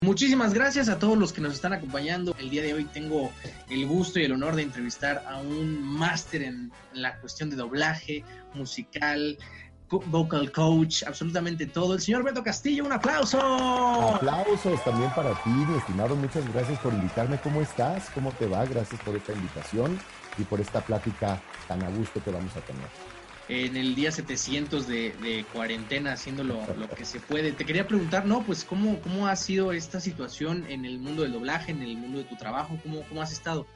Muchísimas gracias a todos los que nos están acompañando. El día de hoy tengo el gusto y el honor de entrevistar a un máster en la cuestión de doblaje musical, vocal coach, absolutamente todo. El señor Beto Castillo, un aplauso. Aplausos también para ti, mi estimado. Muchas gracias por invitarme. ¿Cómo estás? ¿Cómo te va? Gracias por esta invitación y por esta plática tan a gusto que vamos a tener en el día 700 de, cuarentena haciendo lo, que se puede. Te quería preguntar, ¿no? Pues ¿cómo, cómo ha sido esta situación en el mundo del doblaje, en el mundo de tu trabajo, cómo, cómo has estado.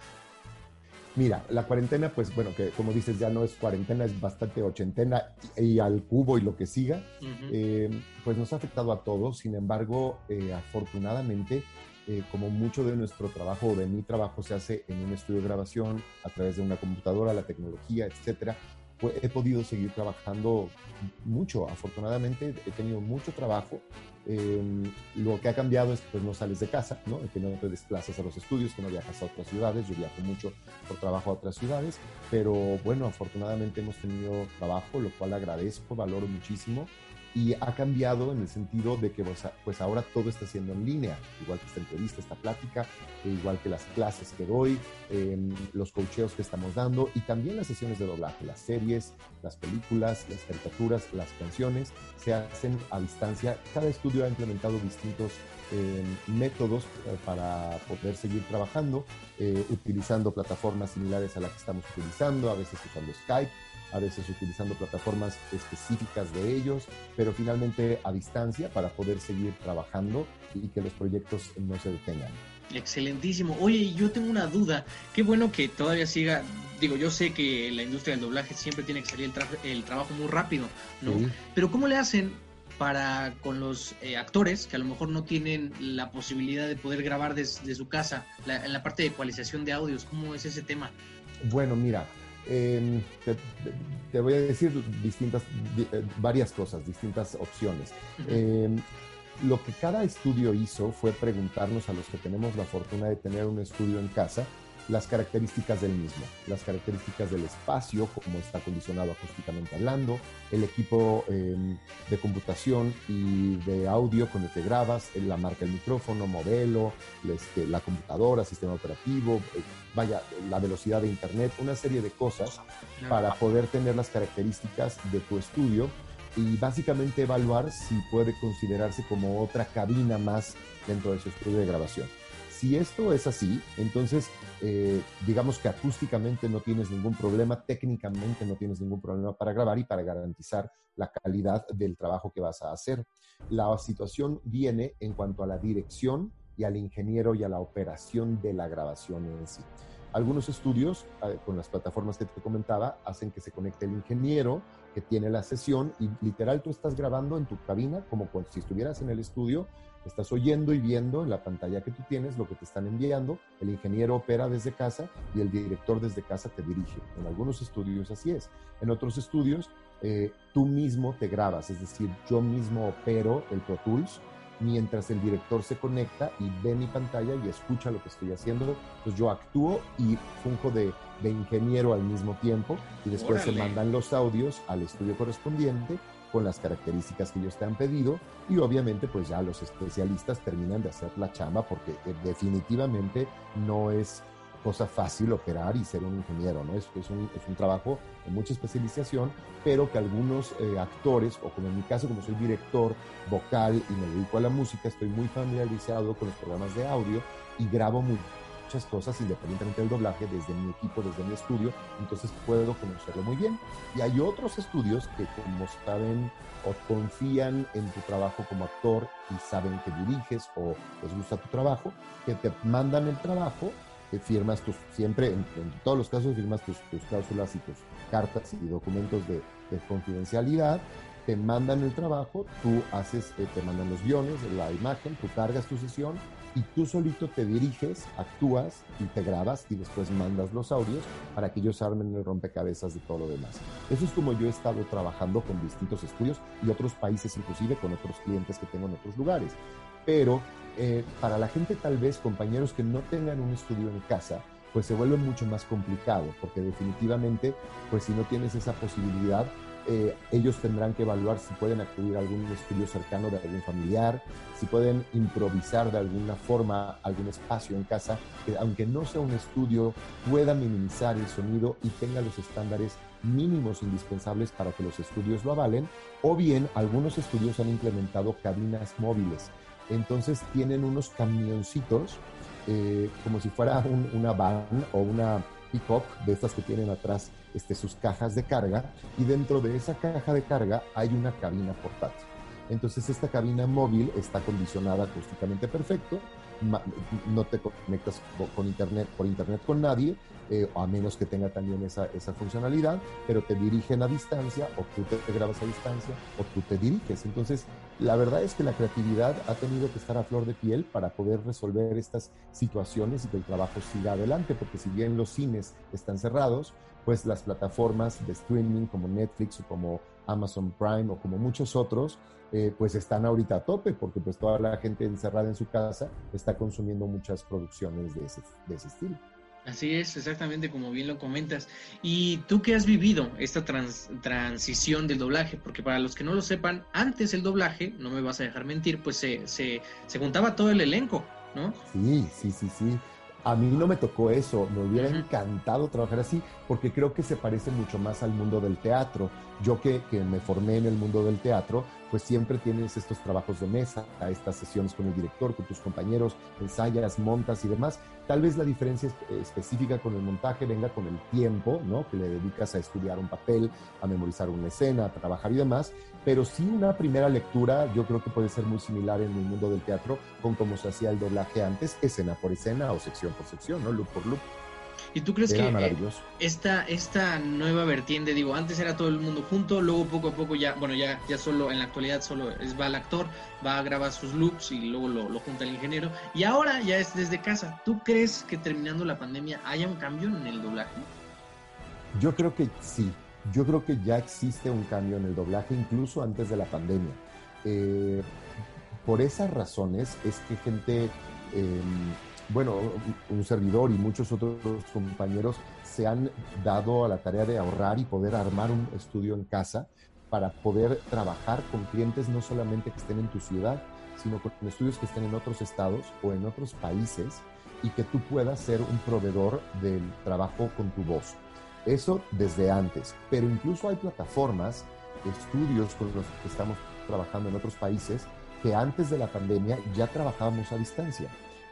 Mira, la cuarentena, pues bueno, que como dices, ya no es cuarentena, es bastante ochentena y, al cubo y lo que siga, eh, pues nos ha afectado a todos. Sin embargo, eh, afortunadamente, eh, como mucho de nuestro trabajo o de mi trabajo se hace en un estudio de grabación a través de una computadora, la tecnología, etcétera, pues, he podido seguir trabajando mucho. Afortunadamente he tenido mucho trabajo. Em, lo que ha cambiado es que pues, no sales de casa, ¿no? que no te desplazas a los estudios, que no viajas a otras ciudades. Yo viajo mucho por trabajo a otras ciudades, pero bueno, afortunadamente hemos tenido trabajo, lo cual agradezco, valoro muchísimo y ha cambiado en el sentido de que pues, ahora todo está siendo en línea, igual que esta entrevista, esta plática, e igual que las clases que doy, em, los cocheos que estamos dando y también las sesiones de doblaje, las series, las películas, las caricaturas, las canciones se hacen a distancia. Cada estudio ha implementado distintos em, métodos eh, para poder seguir trabajando, eh, utilizando plataformas similares a las que estamos utilizando, a veces usando Skype, a veces utilizando plataformas específicas de ellos, pero finalmente a distancia para poder seguir trabajando y que los proyectos no se detengan. Excelentísimo. Oye, yo tengo una duda. Qué bueno que todavía siga. Digo, yo sé que la industria del doblaje siempre tiene que salir el, trabajo muy rápido, ¿no? Pero ¿cómo le hacen para con los eh, actores que a lo mejor no tienen la posibilidad de poder grabar desde su casa, en la parte de ecualización de audios? ¿Cómo es ese tema? Bueno, mira, Em, te, voy a decir distintas, eh, varias cosas, distintas opciones. Em, lo que cada estudio hizo fue preguntarnos a los que tenemos la fortuna de tener un estudio en casa, las características del mismo, las características del espacio, como está condicionado acústicamente hablando, el equipo em, de computación y de audio con el que grabas, la marca del micrófono, modelo, este, la computadora, sistema operativo, eh, vaya, la velocidad de internet, una serie de cosas para poder tener las características de tu estudio y básicamente evaluar si puede considerarse como otra cabina más dentro de su estudio de grabación. Si esto es así, entonces eh, digamos que acústicamente no tienes ningún problema, técnicamente no tienes ningún problema para grabar y para garantizar la calidad del trabajo que vas a hacer. La situación viene en cuanto a la dirección y al ingeniero y a la operación de la grabación en sí. Algunos estudios eh, con las plataformas que te comentaba hacen que se conecte el ingeniero que tiene la sesión y literal tú estás grabando en tu cabina como si estuvieras en el estudio Estás oyendo y viendo en la pantalla que tú tienes lo que te están enviando, el ingeniero opera desde casa y el director desde casa te dirige. En algunos estudios así es. En otros estudios eh, tú mismo te grabas, es decir, yo mismo opero el Pro Tools mientras el director se conecta y ve mi pantalla y escucha lo que estoy haciendo. Pues yo actúo y funjo de, de ingeniero al mismo tiempo y después se mandan los audios al estudio correspondiente con las características que ellos te han pedido y obviamente pues ya los especialistas terminan de hacer la chamba porque eh, definitivamente no es cosa fácil operar y ser un ingeniero, ¿no? Es, es, un, es un trabajo de mucha especialización, pero que algunos eh, actores, o como en mi caso, como soy director vocal y me dedico a la música, estoy muy familiarizado con los programas de audio y grabo muy, muchas cosas independientemente del doblaje desde mi equipo, desde mi estudio, entonces puedo conocerlo muy bien. Y hay otros estudios que como saben o confían en tu trabajo como actor y saben que diriges o les gusta tu trabajo, que te mandan el trabajo, que firmas tus, siempre, en, todos los casos firmas tus, tus, cláusulas y tus cartas y documentos de, de confidencialidad te mandan el trabajo, tú haces, eh, te mandan los guiones, la imagen, tú cargas tu sesión y tú solito te diriges, actúas y te grabas y después mandas los audios para que ellos armen el rompecabezas de todo lo demás. Eso es como yo he estado trabajando con distintos estudios y otros países, inclusive con otros clientes que tengo en otros lugares. Pero eh, para la gente tal vez, compañeros que no tengan un estudio en casa, pues se vuelve mucho más complicado, porque definitivamente, pues si no tienes esa posibilidad, eh, ellos tendrán que evaluar si pueden acudir a algún estudio cercano de algún familiar, si pueden improvisar de alguna forma algún espacio en casa que aunque no sea un estudio pueda minimizar el sonido y tenga los estándares mínimos indispensables para que los estudios lo avalen, o bien algunos estudios han implementado cabinas móviles. Entonces tienen unos camioncitos eh, como si fuera una van o una pick-up de estas que tienen atrás este, sus cajas de carga y dentro de esa caja de carga hay una cabina portátil. Entonces esta cabina móvil está condicionada acústicamente perfecto, no te conectas con internet, por internet con nadie, eh, a menos que tenga también esa, esa, funcionalidad, pero te dirigen a distancia o tú te, grabas a distancia o tú te diriges. Entonces, la verdad es que la creatividad ha tenido que estar a flor de piel para poder resolver estas situaciones y que el trabajo siga adelante, porque si bien los cines están cerrados, pues las plataformas de streaming como Netflix o como Amazon Prime o como muchos otros, eh, pues están ahorita a tope porque pues toda la gente encerrada en su casa está consumiendo muchas producciones de ese, de ese estilo. Así es, exactamente como bien lo comentas. ¿Y tú qué has vivido esta transición del doblaje? Porque para los que no lo sepan, antes el doblaje, no me vas a dejar mentir, pues se, se, se juntaba todo el elenco, ¿no? Sí, sí, sí, sí. A mí no me tocó eso, me hubiera encantado trabajar así, porque creo que se parece mucho más al mundo del teatro. Yo que, me formé en el mundo del teatro, pues siempre tienes estos trabajos de mesa, estas sesiones con el director, con tus compañeros, ensayas, montas y demás. Tal vez la diferencia específica con el montaje venga con el tiempo, ¿no? Que le dedicas a estudiar un papel, a memorizar una escena, a trabajar y demás. Pero sí una primera lectura yo creo que puede ser muy similar en el mundo del teatro con cómo se hacía el doblaje antes, escena por escena o sección por sección, ¿no? Loop por loop. ¿Y tú crees que eh, esta, esta nueva vertiente, digo, antes era todo el mundo junto, luego poco a poco ya, bueno, ya, ya solo en la actualidad solo es, va el actor, va a grabar sus loops y luego lo, lo junta el ingeniero, y ahora ya es desde casa. ¿Tú crees que terminando la pandemia haya un cambio en el doblaje? Yo creo que sí, yo creo que ya existe un cambio en el doblaje incluso antes de la pandemia. Eh, por esas razones es que gente... Eh, bueno, un servidor y muchos otros compañeros se han dado a la tarea de ahorrar y poder armar un estudio en casa para poder trabajar con clientes no solamente que estén en tu ciudad, sino con estudios que estén en otros estados o en otros países y que tú puedas ser un proveedor del trabajo con tu voz. Eso desde antes, pero incluso hay plataformas, estudios con los que estamos trabajando en otros países que antes de la pandemia ya trabajábamos a distancia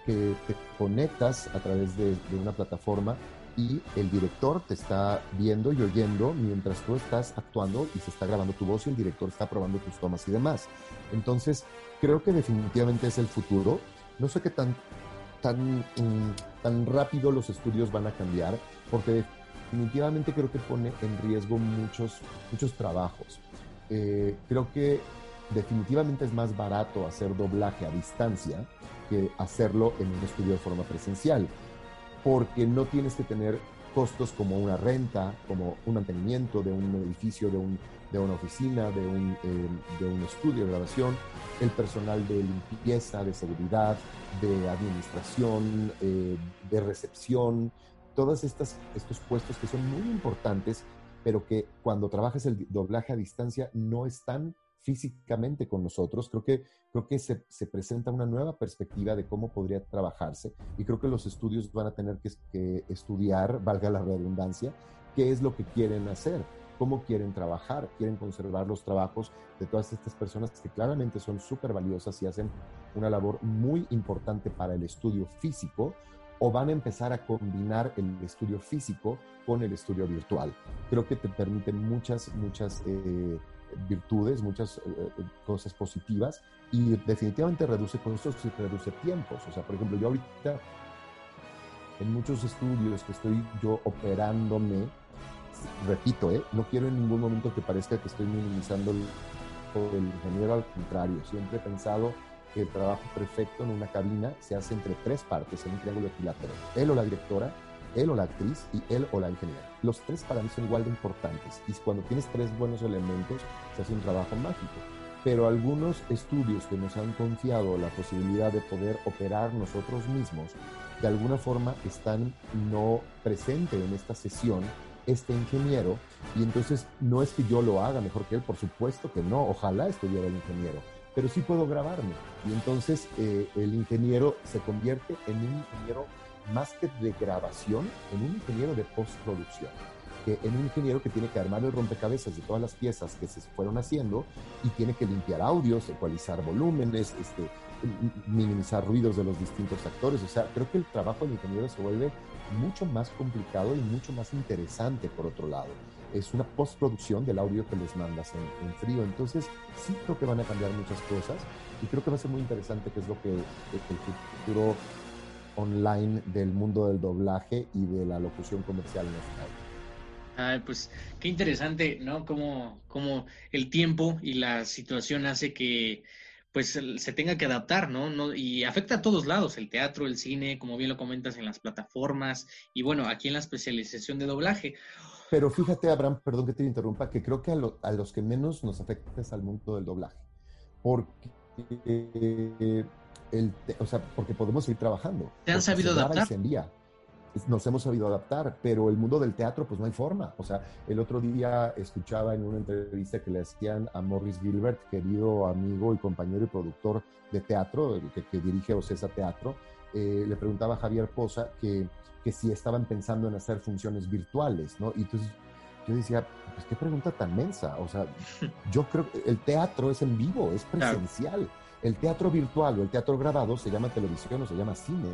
que te conectas a través de, una plataforma y el director te está viendo y oyendo mientras tú estás actuando y se está grabando tu voz y el director está probando tus tomas y demás. Entonces, creo que definitivamente es el futuro. No sé qué tan, tan, mm, tan rápido los estudios van a cambiar, porque definitivamente creo que pone en riesgo muchos, muchos trabajos. Eh, creo que definitivamente es más barato hacer doblaje a distancia que hacerlo en un estudio de forma presencial, porque no tienes que tener costos como una renta, como un mantenimiento de un edificio, de, un, de una oficina, de un, eh, de un estudio de grabación, el personal de limpieza, de seguridad, de administración, eh, de recepción, todos estos puestos que son muy importantes, pero que cuando trabajas el doblaje a distancia no están físicamente con nosotros. Creo que, creo que se, se, presenta una nueva perspectiva de cómo podría trabajarse y creo que los estudios van a tener que, estudiar, valga la redundancia, qué es lo que quieren hacer, cómo quieren trabajar, quieren conservar los trabajos de todas estas personas que claramente son súper valiosas y hacen una labor muy importante para el estudio físico o van a empezar a combinar el estudio físico con el estudio virtual. Creo que te permiten muchas, muchas... Eh, virtudes, muchas eh, eh, cosas positivas y definitivamente reduce costos y reduce tiempos. O sea, por ejemplo, yo ahorita en muchos estudios que estoy yo operándome, repito, ¿eh? no quiero en ningún momento que parezca que estoy minimizando trabajo del ingeniero, al contrario, siempre he pensado que el trabajo perfecto en una cabina se hace entre tres partes, en un triángulo equilátero. Él o la directora, él o la actriz y él o la ingeniera. Los tres para mí son igual de importantes y cuando tienes tres buenos elementos se hace un trabajo mágico. Pero algunos estudios que nos han confiado la posibilidad de poder operar nosotros mismos, de alguna forma están no presentes en esta sesión este ingeniero y entonces no es que yo lo haga mejor que él, por supuesto que no, ojalá estuviera el ingeniero, pero sí puedo grabarme y entonces eh, el ingeniero se convierte en un ingeniero más que de grabación, en un ingeniero de postproducción, que en un ingeniero que tiene que armar el rompecabezas de todas las piezas que se fueron haciendo y tiene que limpiar audios, ecualizar volúmenes, este, minimizar ruidos de los distintos actores. O sea, creo que el trabajo del ingeniero se vuelve mucho más complicado y mucho más interesante por otro lado. Es una postproducción del audio que les mandas en, frío. Entonces, sí creo que van a cambiar muchas cosas y creo que va a ser muy interesante que es lo que el futuro online del mundo del doblaje y de la locución comercial nacional. Ay, pues qué interesante, ¿no? Como, como el tiempo y la situación hace que pues se tenga que adaptar, ¿no? ¿no? Y afecta a todos lados, el teatro, el cine, como bien lo comentas en las plataformas y bueno, aquí en la especialización de doblaje. Pero fíjate, Abraham, perdón que te interrumpa, que creo que a, a los que menos nos afecta es al mundo del doblaje, porque eh, el, o sea, porque podemos ir trabajando. ¿Te han sabido adaptar? nos hemos sabido adaptar, pero el mundo del teatro, pues no hay forma. O sea, el otro día escuchaba en una entrevista que le hacían a Morris Gilbert, querido amigo y compañero y productor de teatro, que, que dirige Ocesa Teatro, eh, le preguntaba a Javier Poza que, que si estaban pensando en hacer funciones virtuales, ¿no? Y entonces yo decía, pues qué pregunta tan mensa. O sea, yo creo que el teatro es en vivo, es presencial. El teatro virtual o el teatro grabado se llama televisión o se llama cine.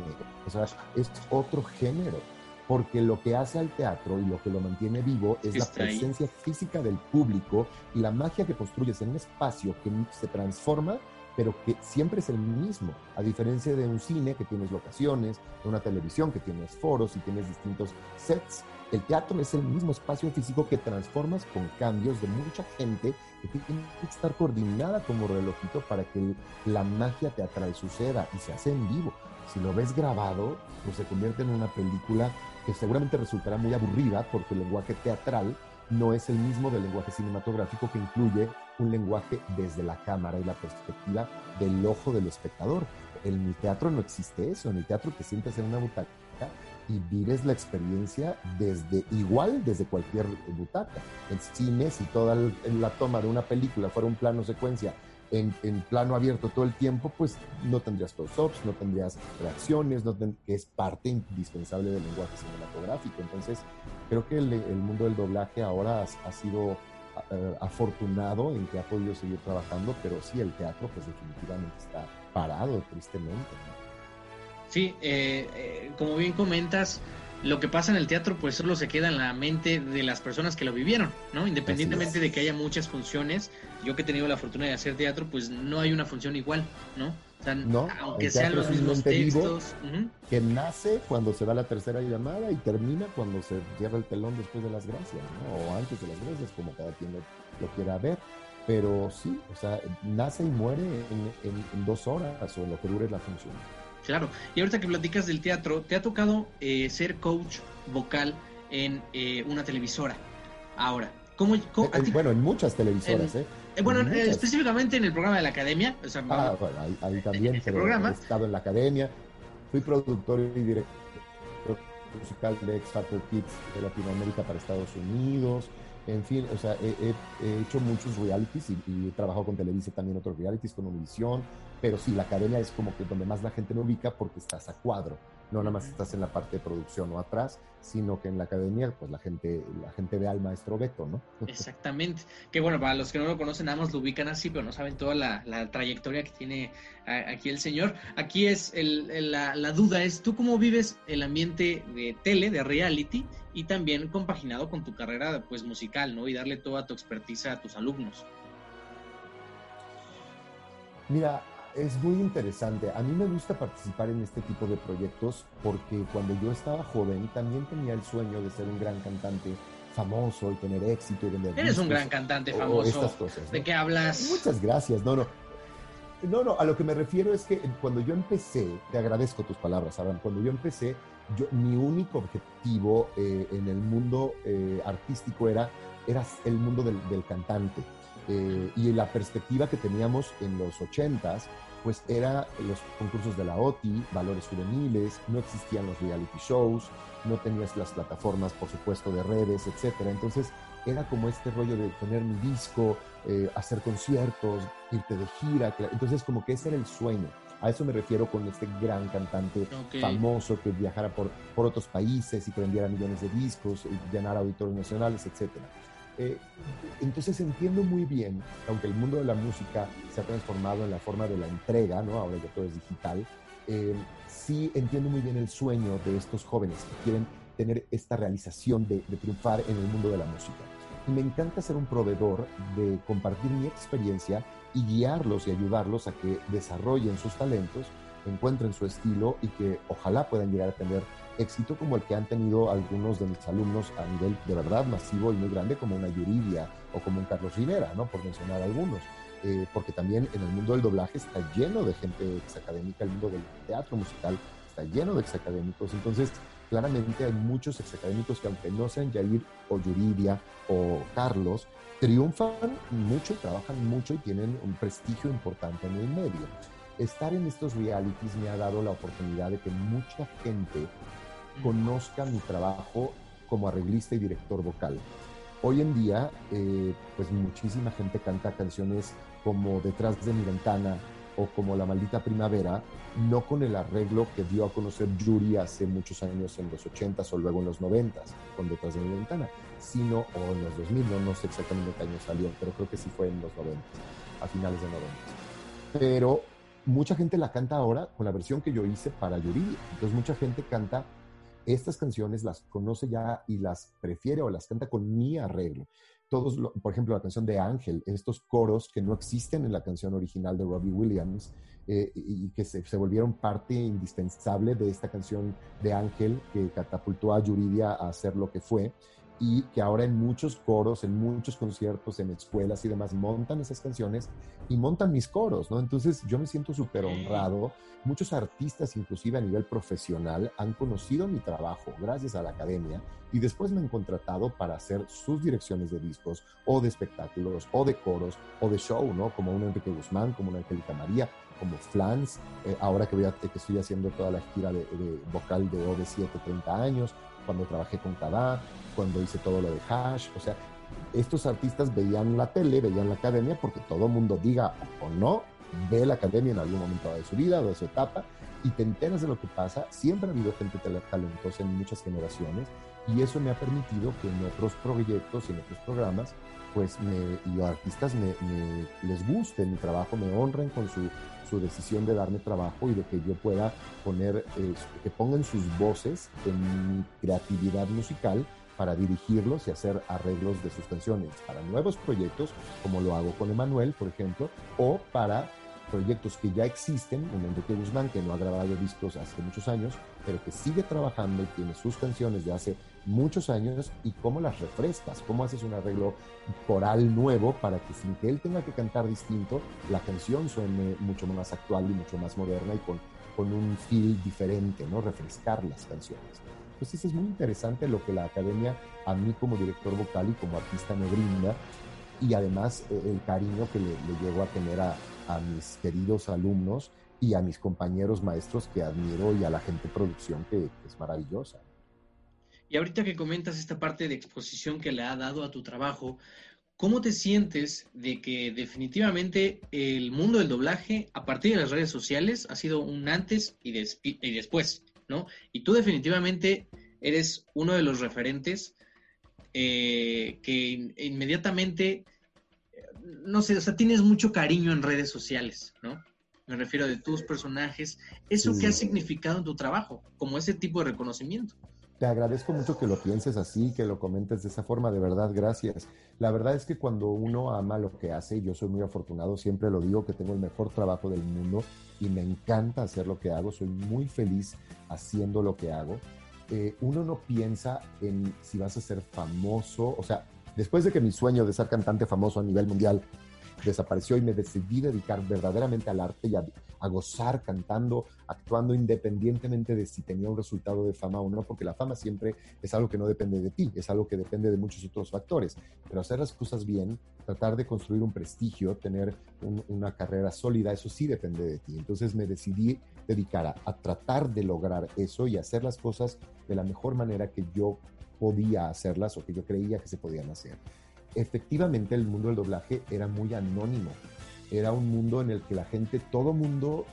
O sea, es otro género. Porque lo que hace al teatro y lo que lo mantiene vivo es la presencia física del público y la magia que construyes en un espacio que se transforma pero que siempre es el mismo, a diferencia de un cine que tienes locaciones, de una televisión que tienes foros y tienes distintos sets. El teatro es el mismo espacio físico que transformas con cambios de mucha gente que tiene que estar coordinada como relojito para que la magia teatral suceda y se hace en vivo. Si lo ves grabado, pues se convierte en una película que seguramente resultará muy aburrida porque el lenguaje teatral no es el mismo del lenguaje cinematográfico que incluye un lenguaje desde la cámara y la perspectiva del ojo del espectador. En el teatro no existe eso, en el teatro te sientes en una butaca y vives la experiencia desde igual desde cualquier butaca. En cine, si toda la toma de una película fuera un plano secuencia en, plano abierto todo el tiempo, pues no tendrías close-ups, no tendrías reacciones, no que es parte indispensable del lenguaje cinematográfico. Entonces, creo que el, mundo del doblaje ahora ha, sido eh, afortunado en que ha podido seguir trabajando, pero sí, el teatro pues definitivamente está parado, tristemente. Sí, eh, eh, como bien comentas, lo que pasa en el teatro pues solo se queda en la mente de las personas que lo vivieron, ¿no? Independientemente de que haya muchas funciones, yo que he tenido la fortuna de hacer teatro, pues no hay una función igual, ¿no? O sea, no, aunque sean los mismos textos. Que nace cuando se da la tercera llamada y termina cuando se cierra el telón después de las gracias, ¿no? O antes de las gracias, como cada quien lo, quiera ver. Pero sí, o sea, nace y muere en dos horas o en lo que dure la función. Claro, y ahorita que platicas del teatro, ¿te ha tocado eh, ser coach vocal en eh, una televisora? Ahora, ¿cómo, eh, bueno, en muchas televisoras, ¿eh? bueno, específicamente en el programa de la academia. ah, bueno, ahí, también este he estado en la academia. Fui productor y director musical de X Factor Kids de Latinoamérica para Estados Unidos. En fin, o sea, he, hecho muchos realities y, y, he trabajado con Televisa también otros realities, con Univision, pero sí, la academia es como que donde más la gente lo ubica porque estás a cuadro, no nada más estás en la parte de producción o atrás, sino que en la academia, pues la gente, la gente ve al maestro Beto, ¿no? Exactamente. Que bueno, para los que no lo conocen, nada más lo ubican así, pero no saben toda la, trayectoria que tiene aquí el señor. Aquí es la, la duda es, ¿tú cómo vives el ambiente de tele, de reality, y también compaginado con tu carrera pues musical, ¿no? Y darle toda tu expertise a tus alumnos. Mira, es muy interesante. A mí me gusta participar en este tipo de proyectos porque cuando yo estaba joven también tenía el sueño de ser un gran cantante famoso y tener éxito y vender. Eres un gran cantante famoso. estas cosas. ¿De qué hablas? Muchas gracias. No, no. No, no, a lo que me refiero es que cuando yo empecé, te agradezco tus palabras, Abraham, cuando yo empecé, yo, mi único objetivo eh, en el mundo eh, artístico era, era el mundo del, cantante. Eh, y la perspectiva que teníamos en los ochentas pues era los concursos de la OTI, valores juveniles, no existían los reality shows, no tenías las plataformas, por supuesto, de redes, etcétera. Entonces era como este rollo de tener mi disco, eh, hacer conciertos, irte de gira. Entonces como que ese era el sueño. A eso me refiero con este gran cantante famoso que viajara por, por otros países y que vendiera millones de discos, y llenara auditorios nacionales, etcétera. Eh, entonces entiendo muy bien, aunque el mundo de la música se ha transformado en la forma de la entrega, ¿no? ahora ya todo es digital, eh, sí entiendo muy bien el sueño de estos jóvenes que quieren tener esta realización de, triunfar en el mundo de la música. Y me encanta ser un proveedor de compartir mi experiencia y guiarlos y ayudarlos a que desarrollen sus talentos, encuentren su estilo y que ojalá puedan llegar a tener éxito como el que han tenido algunos de mis alumnos a nivel de verdad masivo y muy grande, como una Yuridia o como un Carlos Rivera, ¿no? por mencionar algunos. Eh, porque también en el mundo del doblaje está lleno de gente exacadémica, el mundo del teatro musical está lleno de exacadémicos. Entonces, claramente hay muchos exacadémicos que aunque no sean Yair o Yuridia o Carlos, triunfan mucho, trabajan mucho y tienen un prestigio importante en el medio. Estar en estos realities me ha dado la oportunidad de que mucha gente conozca mi trabajo como arreglista y director vocal. Hoy en día, eh, pues muchísima gente canta canciones como Detrás de mi ventana o como La maldita primavera, no con el arreglo que dio a conocer Yuri hace muchos años en los 80s o luego en los 90s con Detrás de mi ventana, sino o en los 2000, no, no sé exactamente qué año salió, pero creo que sí fue en los 90 a finales de 90 Pero mucha gente la canta ahora con la versión que yo hice para Yuri. Entonces mucha gente canta estas canciones las conoce ya y las prefiere o las canta con mi arreglo. Todos, por ejemplo, la canción de Ángel, estos coros que no existen en la canción original de Robbie Williams eh, y que se, se, volvieron parte indispensable de esta canción de Ángel que catapultó a Yuridia a hacer lo que fue y que ahora en muchos coros, en muchos conciertos, en escuelas y demás, montan esas canciones y montan mis coros, ¿no? Entonces yo me siento súper honrado. Muchos artistas, inclusive a nivel profesional, han conocido mi trabajo gracias a la academia y después me han contratado para hacer sus direcciones de discos o de espectáculos o de coros o de show, ¿no? Como un Enrique Guzmán, como una Angélica María, como Flans, eh, ahora que, voy que estoy haciendo toda la gira de, de vocal de OV7 30 años, cuando trabajé con Kadá, cuando hice todo lo de Hash, o sea, estos artistas veían la tele, veían la academia, porque todo mundo diga o no, ve la academia en algún momento de su vida, de su etapa, y te enteras de lo que pasa. Siempre ha habido gente talentosa en muchas generaciones, y eso me ha permitido que en otros proyectos y en otros programas, pues me, y artistas me, les guste mi trabajo, me honren con su, su, decisión de darme trabajo y de que yo pueda poner, eh, que pongan sus voces en mi creatividad musical para dirigirlos y hacer arreglos de sus canciones para nuevos proyectos, como lo hago con Emanuel, por ejemplo, o para proyectos que ya existen, un Enrique Guzmán que no ha grabado discos hace muchos años, pero que sigue trabajando y tiene sus canciones de hace muchos años y cómo las refrescas, cómo haces un arreglo coral nuevo para que sin que él tenga que cantar distinto, la canción suene mucho más actual y mucho más moderna y con, con un feel diferente, ¿no? Refrescar las canciones. Entonces es muy interesante lo que la academia a mí como director vocal y como artista me brinda y además eh, el cariño que le, llego a tener a, mis queridos alumnos y a mis compañeros maestros que admiro y a la gente de producción que, es maravillosa. Y ahorita que comentas esta parte de exposición que le ha dado a tu trabajo, ¿cómo te sientes de que definitivamente el mundo del doblaje a partir de las redes sociales ha sido un antes y, y después? ¿no? Y tú definitivamente eres uno de los referentes eh, que inmediatamente, no sé, o sea, tienes mucho cariño en redes sociales, ¿no? Me refiero de tus personajes. ¿Eso qué ha significado en tu trabajo? Como ese tipo de reconocimiento. Te agradezco mucho que lo pienses así, que lo comentes de esa forma, de verdad, gracias. La verdad es que cuando uno ama lo que hace, yo soy muy afortunado, siempre lo digo, que tengo el mejor trabajo del mundo y me encanta hacer lo que hago, soy muy feliz haciendo lo que hago. eh, uno no piensa en si vas a ser famoso, o sea, después de que mi sueño de ser cantante famoso a nivel mundial desapareció y me decidí dedicar verdaderamente al arte y a, gozar cantando, actuando independientemente de si tenía un resultado de fama o no, porque la fama siempre es algo que no depende de ti, es algo que depende de muchos otros factores. Pero hacer las cosas bien, tratar de construir un prestigio, tener una carrera sólida, eso sí depende de ti. Entonces me decidí dedicar a, a tratar de lograr eso y hacer las cosas de la mejor manera que yo podía hacerlas o que yo creía que se podían hacer efectivamente el mundo del doblaje era muy anónimo. Era un mundo en el que la gente, todo mundo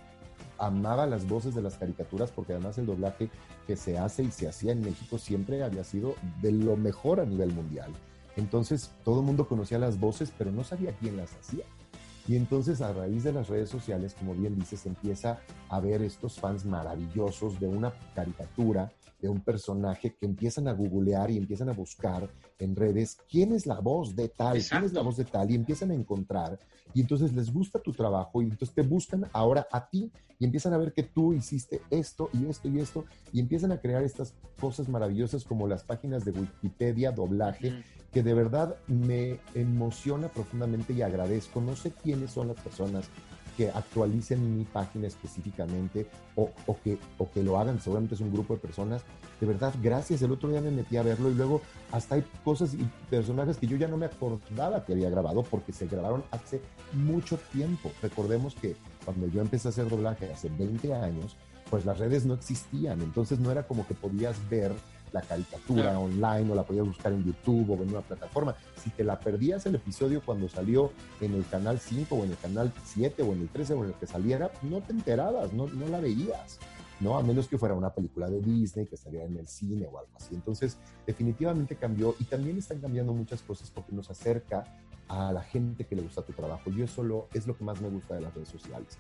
amaba las voces de las caricaturas porque además el doblaje que se hace y se hacía en México siempre había sido de lo mejor a nivel mundial. Entonces todo el mundo conocía las voces, pero no sabía quién las hacía. Y entonces a raíz de las redes sociales, como bien dices, empieza a ver estos fans maravillosos de una caricatura de un personaje que empiezan a googlear y empiezan a buscar en redes quién es la voz de tal, quién es la voz de tal, y empiezan a encontrar, y entonces les gusta tu trabajo, y entonces te buscan ahora a ti, y empiezan a ver que tú hiciste esto y esto y esto, y empiezan a crear estas cosas maravillosas como las páginas de Wikipedia, doblaje, que de verdad me emociona profundamente y agradezco. No sé quiénes son las personas que actualicen mi página específicamente o, que, o que lo hagan, seguramente es un grupo de personas. De verdad, gracias. El otro día me metí a verlo y luego hasta hay cosas y personajes que yo ya no me acordaba que había grabado porque se grabaron hace mucho tiempo. Recordemos que cuando yo empecé a hacer doblaje hace 20 años, pues las redes no existían, entonces no era como que podías ver la caricatura online o la podías buscar en YouTube o en una plataforma. Si te la perdías el episodio cuando salió en el canal 5 o en el canal 7 o en el 13 o en el que saliera, no te enterabas, no, no la veías. ¿no? A menos que fuera una película de Disney que saliera en el cine o algo así. Entonces, definitivamente cambió y también están cambiando muchas cosas porque nos acerca a la gente que le gusta tu trabajo. Yo eso es lo que más me gusta de las redes sociales.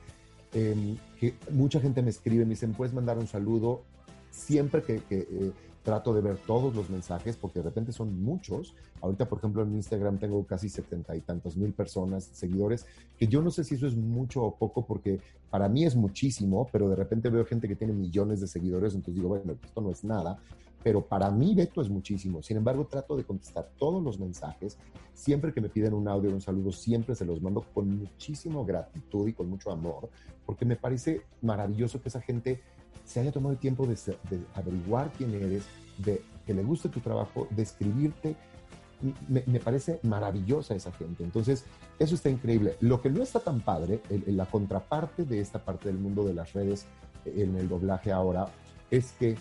Em, que mucha gente me escribe, me dicen, puedes mandar un saludo. Siempre que, eh, trato de ver todos los mensajes porque de repente son muchos. Ahorita, por ejemplo, en Instagram tengo casi setenta y tantos mil personas, seguidores, que yo no sé si eso es mucho o poco porque para mí es muchísimo, pero de repente veo gente que tiene millones de seguidores, entonces digo, bueno, esto no es nada. Pero para mí, Beto, es muchísimo. Sin embargo, trato de contestar todos los mensajes. Siempre que me piden un audio, un saludo, siempre se los mando con muchísimo gratitud y con mucho amor, porque me parece maravilloso que esa gente se haya tomado el tiempo de, averiguar quién eres, de que le guste tu trabajo, de escribirte. Me, parece maravillosa esa gente. Entonces, eso está increíble. Lo que no está tan padre, la contraparte de esta parte del mundo de las redes en el doblaje ahora, es que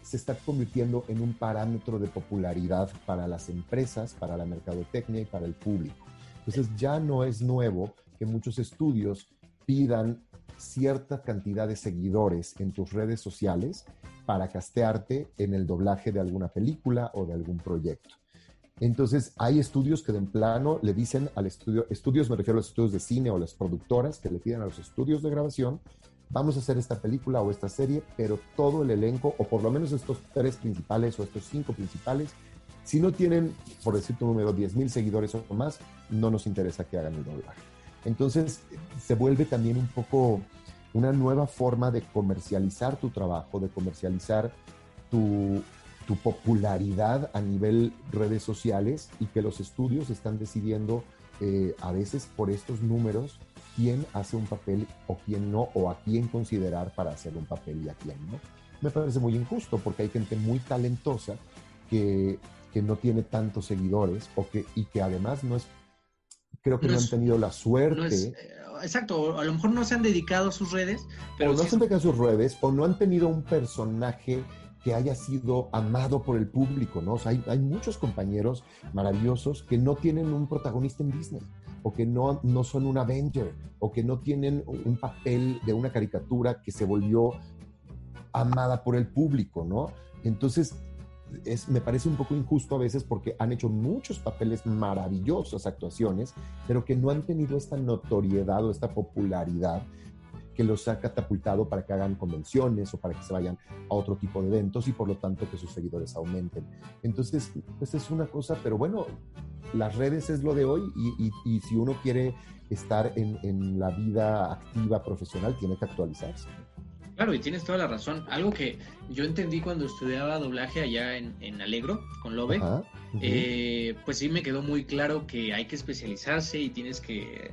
se está convirtiendo en un parámetro de popularidad para las empresas, para la mercadotecnia y para el público. Entonces ya no es nuevo que muchos estudios pidan cierta cantidad de seguidores en tus redes sociales para castearte en el doblaje de alguna película o de algún proyecto. Entonces, hay estudios que de en plano le dicen al estudio, estudios me refiero a los estudios de cine o las productoras que le piden a los estudios de grabación, vamos a hacer esta película o esta serie, pero todo el elenco, o por lo menos estos tres principales o estos cinco principales, si no tienen, por decir tu número, 10 mil seguidores o más, no nos interesa que hagan el doblaje. Entonces se vuelve también un poco una nueva forma de comercializar tu trabajo, de comercializar tu, popularidad a nivel redes sociales y que los estudios están decidiendo eh, a veces por estos números quién hace un papel o quién no, o a quién considerar para hacer un papel y a quién no. Me parece muy injusto porque hay gente muy talentosa que, que no tiene tantos seguidores o que, y que además no es creo que no, han tenido la suerte. Eh, exacto, a lo mejor no se han dedicado a sus redes, pero... O no se han dedicado a sus redes, o no han tenido un personaje que haya sido amado por el público, ¿no? O sea, hay, hay, muchos compañeros maravillosos que no tienen un protagonista en Disney, o que no, no son un Avenger, o que no tienen un papel de una caricatura que se volvió amada por el público, ¿no? Entonces, me parece un poco injusto a veces porque han hecho muchos papeles maravillosas actuaciones, pero que no han tenido esta notoriedad o esta popularidad que los ha catapultado para que hagan convenciones o para que se vayan a otro tipo de eventos y por lo tanto que sus seguidores aumenten. Entonces, pues es una cosa, pero bueno, las redes es lo de hoy y, si uno quiere estar en, en la vida activa profesional, tiene que actualizarse. Claro, y tienes toda la razón. Algo que yo entendí cuando estudiaba doblaje allá en, Alegro, con Lobe, eh, pues sí me quedó muy claro que hay que especializarse y tienes que...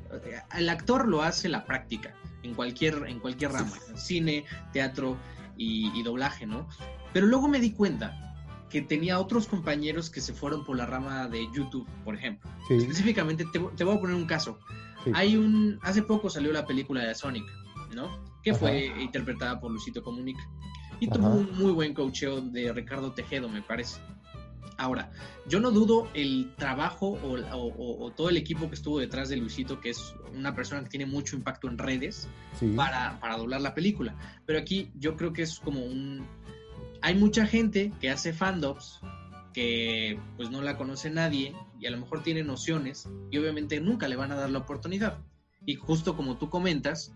El actor lo hace la práctica, en cualquier, en cualquier rama, cine, teatro y, doblaje, ¿no? Pero luego me di cuenta que tenía otros compañeros que se fueron por la rama de YouTube, por ejemplo. Específicamente, te, voy a poner un caso. Hay un... Hace poco salió la película de Sonic, ¿no? Que fue interpretada por Luisito Comunica. Y tuvo un muy buen coacheo de Ricardo Tejedo, me parece. Ahora, yo no dudo el trabajo o, todo el equipo que estuvo detrás de Luisito, que es una persona que tiene mucho impacto en redes para, para doblar la película. Pero aquí yo creo que es como un... Hay mucha gente que hace fandoms que pues no la conoce nadie y a lo mejor tiene nociones y obviamente nunca le van a dar la oportunidad. Y justo como tú comentas,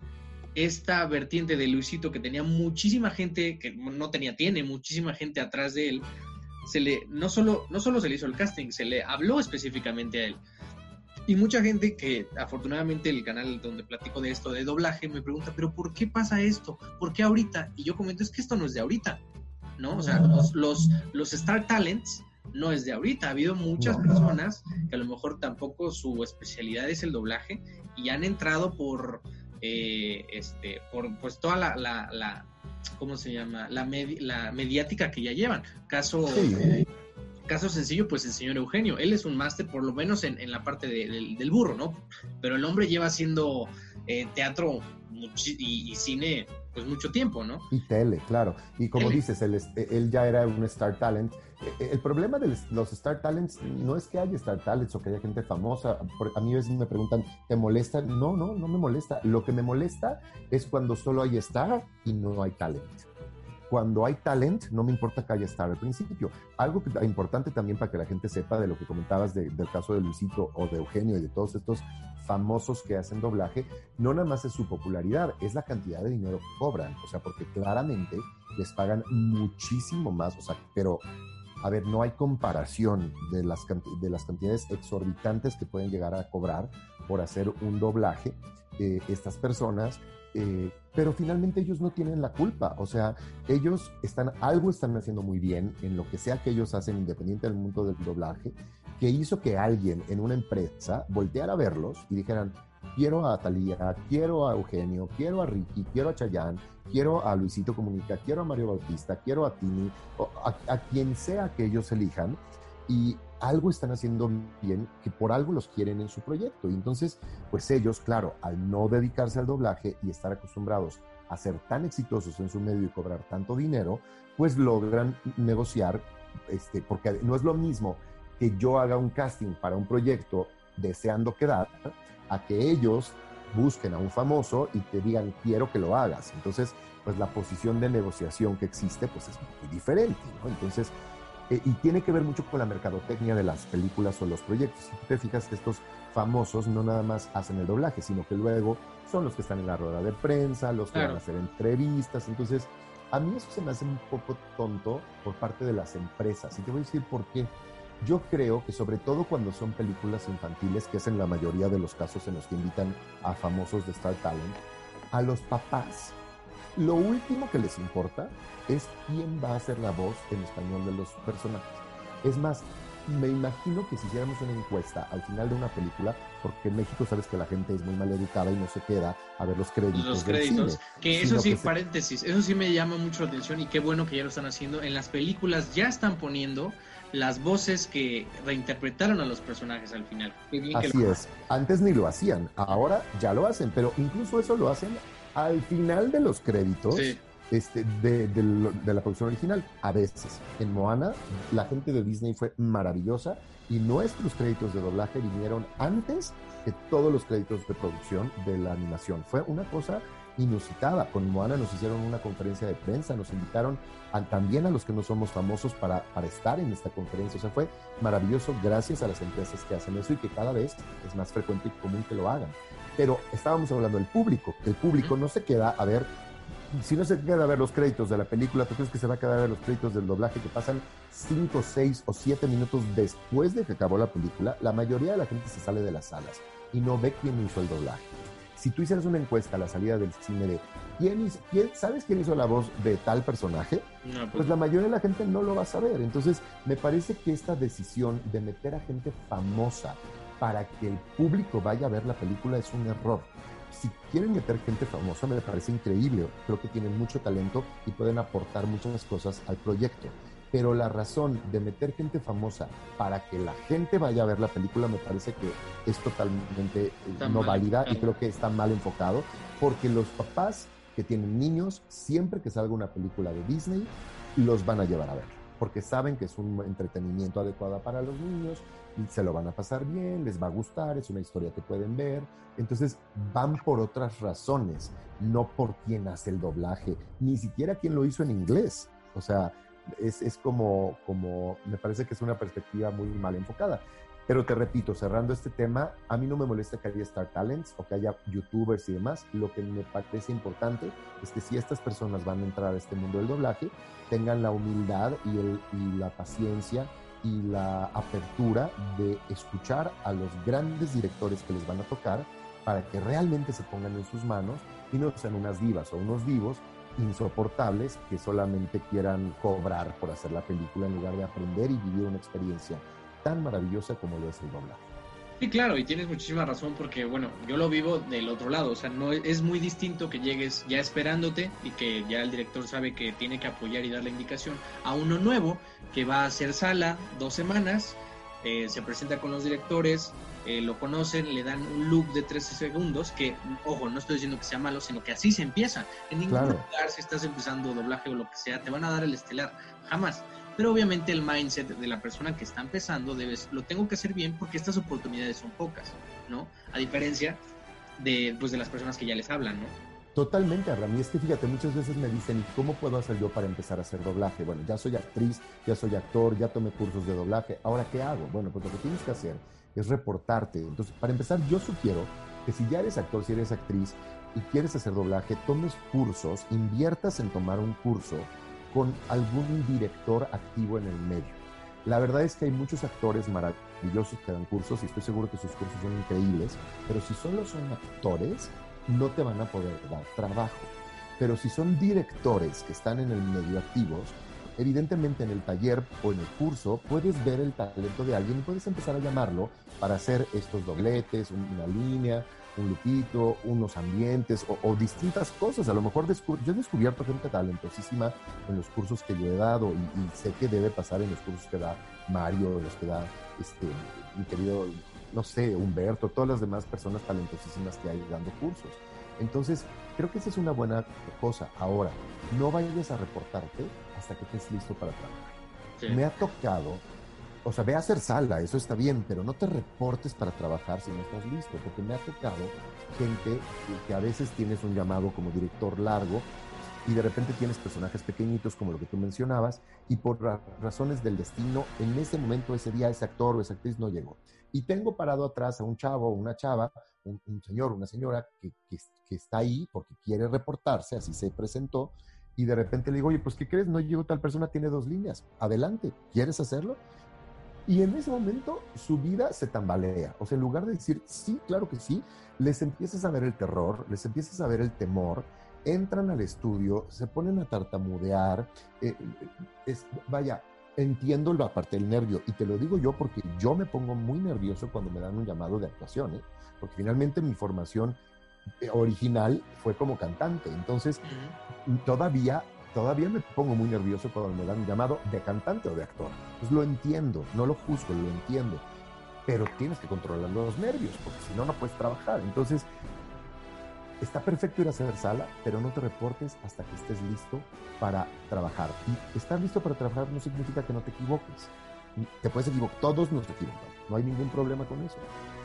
esta vertiente de Luisito que tenía muchísima gente, que no tenía, tiene muchísima gente atrás de él, se le, no solo, no solo se le hizo el casting, se le habló específicamente a él. Y mucha gente que afortunadamente el canal donde platico de esto de doblaje me pregunta, pero ¿por qué pasa esto? ¿Por qué ahorita? Y yo comento, es que esto no es de ahorita, ¿no? O sea, los, los, los Star Talents no es de ahorita. Ha habido muchas personas que a lo mejor tampoco su especialidad es el doblaje y han entrado por eh, este, por pues toda la, la, ¿cómo se llama? La, la mediática que ya llevan. Caso, caso sencillo, pues el señor Eugenio. Él es un máster, por lo menos en, la parte del burro, ¿no? Pero el hombre lleva haciendo eh, teatro y, cine pues mucho tiempo, ¿no? Y tele, claro. Y como dices, él, él, ya era un Star Talent. E, e, el problema de los Star Talents no es que haya Star Talents o que haya gente famosa. A mí a veces me preguntan, ¿te molesta? No, no, no me molesta. Lo que me molesta es cuando solo hay Star y no hay talent cuando hay talent, no me importa que haya Star al principio. Algo que, importante también para que la gente sepa de lo que comentabas del caso de Luisito o de Eugenio y de todos estos famosos que hacen doblaje, no nada más es su popularidad, es la cantidad de dinero que cobran. O sea, porque claramente les pagan muchísimo más, o sea, pero a ver, no hay comparación de las, de las cantidades exorbitantes que pueden llegar a cobrar por hacer un doblaje. Eh, estas personas eh, pero finalmente ellos no tienen la culpa, o sea, ellos están, algo están haciendo muy bien en lo que sea que ellos hacen independiente del mundo del doblaje, que hizo que alguien en una empresa volteara a verlos y dijeran, quiero a Talía, quiero a Eugenio, quiero a Ricky, quiero a Chayán, quiero a Luisito Comunica, quiero a Mario Bautista, quiero a Tini, a quien sea que ellos elijan, y algo están haciendo bien, que por algo los quieren en su proyecto. Y entonces, pues ellos, claro, al no dedicarse al doblaje y estar acostumbrados a ser tan exitosos en su medio y cobrar tanto dinero, pues logran negociar, este, porque no es lo mismo que yo haga un casting para un proyecto deseando quedar, a que ellos busquen a un famoso y te digan, quiero que lo hagas. Entonces, pues la posición de negociación que existe, pues es muy diferente, ¿no? Entonces, eh, y tiene que ver mucho con la mercadotecnia de las películas o los proyectos. Si tú te fijas que estos famosos no nada más hacen el doblaje, sino que luego son los que están en la rueda de prensa, los que van a hacer entrevistas. Entonces, a mí eso se me hace un poco tonto por parte de las empresas. Y te voy a decir por qué. Yo creo que sobre todo cuando son películas infantiles, que es en la mayoría de los casos en los que invitan a famosos de Star Talent, a los papás lo último que les importa es quién va a ser la voz en español de los personajes. Es más, me imagino que si hiciéramos una encuesta al final de una película, porque en México sabes que la gente es muy mal educada y no se queda a ver los créditos. Los créditos. que eso sí, paréntesis, eso sí me llama mucho la atención y qué bueno que ya lo están haciendo. En las películas ya están poniendo las voces que reinterpretaron a los personajes al final. Así es. Antes ni lo hacían, ahora ya lo hacen, pero incluso eso lo hacen al final de los créditos este, de, la producción original. A veces, en Moana, la gente de Disney fue maravillosa y nuestros créditos de doblaje vinieron antes que todos los créditos de producción de la animación. Fue una cosa inusitada. Con Moana nos hicieron una conferencia de prensa, nos invitaron también a los que no somos famosos para, para estar en esta conferencia. O sea, fue maravilloso gracias a las empresas que hacen eso y que cada vez es más frecuente y común que lo hagan. Pero estábamos hablando del público. El público no se queda a ver, si no se queda a ver los créditos de la película, ¿tú crees que se va a quedar a ver los créditos del doblaje que pasan 5, 6 o 7 minutos después de que acabó la película? La mayoría de la gente se sale de las salas y no ve quién hizo el doblaje. si tú hicieras una encuesta a la salida del cine de ¿quién, quién ¿sabes quién hizo la voz de tal personaje? pues, pues la mayoría de la gente no lo va a saber. Entonces, me parece que esta decisión de meter a gente famosa para que el público vaya a ver la película es un error. Si quieren meter gente famosa, me parece increíble. Creo que tienen mucho talento y pueden aportar muchas cosas al proyecto pero la razón de meter gente famosa para que la gente vaya a ver la película me parece que es totalmente eh, no válida y creo que está mal enfocado, porque los papás que tienen niños, siempre que salga una película de Disney, los van a llevar a ver, porque saben que es un entretenimiento adecuado para los niños, se lo van a pasar bien, les va a gustar, es una historia que pueden ver. Entonces van por otras razones, no por quién hace el doblaje, ni siquiera quién lo hizo en inglés. O sea, es, es como, como, me parece que es una perspectiva muy mal enfocada. Pero te repito, cerrando este tema, a mí no me molesta que haya Star Talents o que haya youtubers y demás. Lo que me parece importante es que si estas personas van a entrar a este mundo del doblaje, tengan la humildad y, la paciencia y la apertura de escuchar a los grandes directores que les van a tocar para que realmente se pongan en sus manos y no sean unas divas o unos divos insoportables que solamente quieran cobrar por hacer la película en lugar de aprender y vivir una experiencia tan maravillosa como lo es el doblaje. Sí, claro, y tienes muchísima razón porque, bueno, yo lo vivo del otro lado, o sea, no es muy distinto que llegues ya esperándote y que ya el director sabe que tiene que apoyar y dar la indicación a uno nuevo que va a hacer sala dos semanas, eh, se presenta con los directores, eh, lo conocen, le dan un look de 13 segundos, que, ojo, no estoy diciendo que sea malo, sino que así se empieza. En ningún lugar, si estás empezando doblaje o lo que sea, te van a dar el estelar, jamás. Pero obviamente el mindset de la persona que está empezando, debes, lo tengo que hacer bien porque estas oportunidades son pocas, ¿no? A diferencia de, pues, de las personas que ya les hablan, ¿no? Totalmente, Abraham. Y es que fíjate, muchas veces me dicen, ¿cómo puedo hacer yo para empezar a hacer doblaje? Bueno, ya soy actriz, ya soy actor, ya tomé cursos de doblaje. ¿Ahora qué hago? Bueno, pues lo que tienes que hacer es reportarte. Entonces, para empezar, yo sugiero que si ya eres actor, si eres actriz y quieres hacer doblaje, tomes cursos, inviertas en tomar un curso con algún director activo en el medio. La verdad es que hay muchos actores maravillosos que dan cursos y estoy seguro que sus cursos son increíbles, pero si solo son actores, no te van a poder dar trabajo. Pero si son directores que están en el medio activos, evidentemente en el taller o en el curso puedes ver el talento de alguien y puedes empezar a llamarlo para hacer estos dobletes, una línea, un lupito, unos ambientes o, distintas cosas. A lo mejor yo he descubierto gente talentosísima en los cursos que yo he dado y, sé que debe pasar en los cursos que da Mario, los que da este, mi querido no sé, Humberto, todas las demás personas talentosísimas que hay dando cursos. Entonces, creo que esa es una buena cosa. Ahora, no vayas a reportarte hasta que estés listo para trabajar. Me ha tocado, o sea, ve a hacer sala, eso está bien, pero no te reportes para trabajar si no estás listo, porque me ha tocado gente que a veces tienes un llamado como director largo y de repente tienes personajes pequeñitos como lo que tú mencionabas y por razones del destino, en ese momento, ese día, ese actor o esa actriz no llegó. Y tengo parado atrás a un chavo o una chava, un, señor o una señora que, que, está ahí porque quiere reportarse, así se presentó, y de repente le digo, oye, pues ¿qué crees? No llegó tal persona, tiene dos líneas. Adelante, ¿quieres hacerlo? Y en ese momento su vida se tambalea. O sea, en lugar de decir, sí, claro que sí, les empiezas a ver el terror, les empiezas a ver el temor, entran al estudio, se ponen a tartamudear, eh, es, vaya, entiendo la parte del nervio y te lo digo yo porque yo me pongo muy nervioso cuando me dan un llamado de actuación, ¿eh? porque finalmente mi formación eh, original fue como cantante, entonces todavía todavía me pongo muy nervioso cuando me dan un llamado de cantante o de actor. Pues lo entiendo, no lo juzgo, lo entiendo, pero tienes que controlar los nervios porque si no no puedes trabajar. Entonces Está perfecto ir a hacer sala, pero no te reportes hasta que estés listo para trabajar. Y estar listo para trabajar no significa que no te equivoques. Te puedes equivocar, todos nos equivocamos, no hay ningún problema con eso.